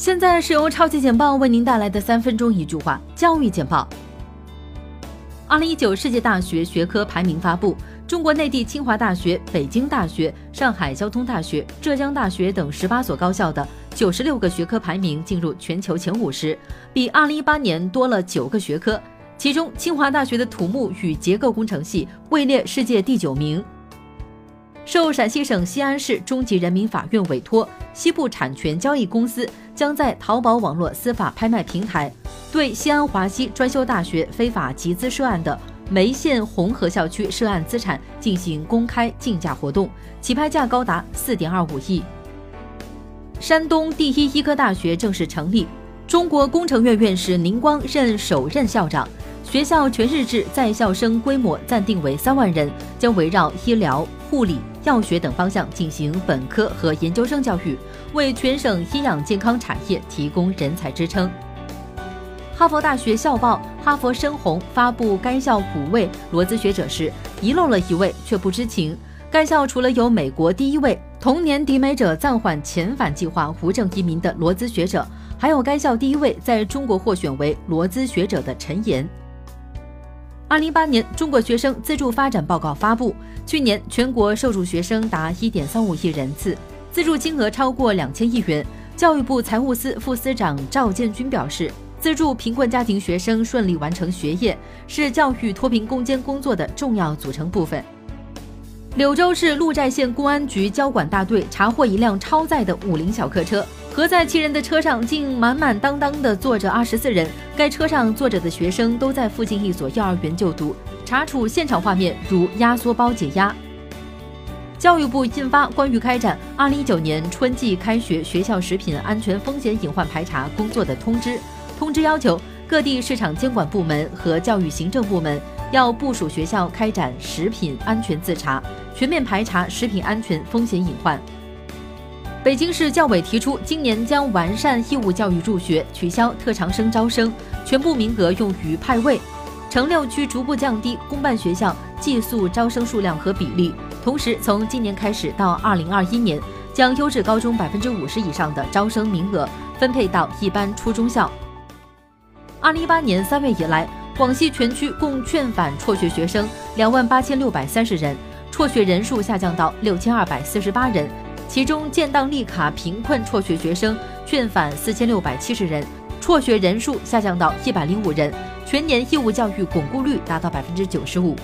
现在是由超级简报为您带来的三分钟一句话教育简报。二零一九世界大学学科排名发布，中国内地清华大学、北京大学、上海交通大学、浙江大学等十八所高校的九十六个学科排名进入全球前五十，比二零一八年多了九个学科。其中，清华大学的土木与结构工程系位列世界第九名。受陕西省西安市中级人民法院委托，西部产权交易公司将在淘宝网络司法拍卖平台对西安华西专修大学非法集资涉案的梅县红河校区涉案资产进行公开竞价活动，起拍价高达四点二五亿。山东第一医科大学正式成立，中国工程院院士宁光任首任校长。学校全日制在校生规模暂定为三万人，将围绕医疗、护理、药学等方向进行本科和研究生教育，为全省医养健康产业提供人才支撑。哈佛大学校报《哈佛深红》发布该校五位罗兹学者时，遗漏了一位，却不知情。该校除了有美国第一位同年抵美者暂缓遣返计划无证移民的罗兹学者，还有该校第一位在中国获选为罗兹学者的陈岩。二零一八年中国学生资助发展报告发布，去年全国受助学生达一点三五亿人次，资助金额超过两千亿元。教育部财务司副司长赵建军表示，资助贫困家庭学生顺利完成学业，是教育脱贫攻坚工作的重要组成部分。柳州市鹿寨县公安局交管大队查获一辆超载的五菱小客车。合载七人的车上竟满满当当的坐着二十四人，该车上坐着的学生都在附近一所幼儿园就读。查处现场画面如压缩包解压。教育部印发关于开展二零一九年春季开学学校食品安全风险隐患排查工作的通知，通知要求各地市场监管部门和教育行政部门要部署学校开展食品安全自查，全面排查食品安全风险隐患。北京市教委提出，今年将完善义务教育入学，取消特长生招生，全部名额用于派位。城六区逐步降低公办学校寄宿招生数量和比例，同时从今年开始到二零二一年，将优质高中百分之五十以上的招生名额分配到一般初中校。二零一八年三月以来，广西全区共劝返辍学学生两万八千六百三十人，辍学人数下降到六千二百四十八人。其中，建档立卡贫困辍学学生劝返四千六百七十人，辍学人数下降到一百零五人，全年义务教育巩固率达到百分之九十五。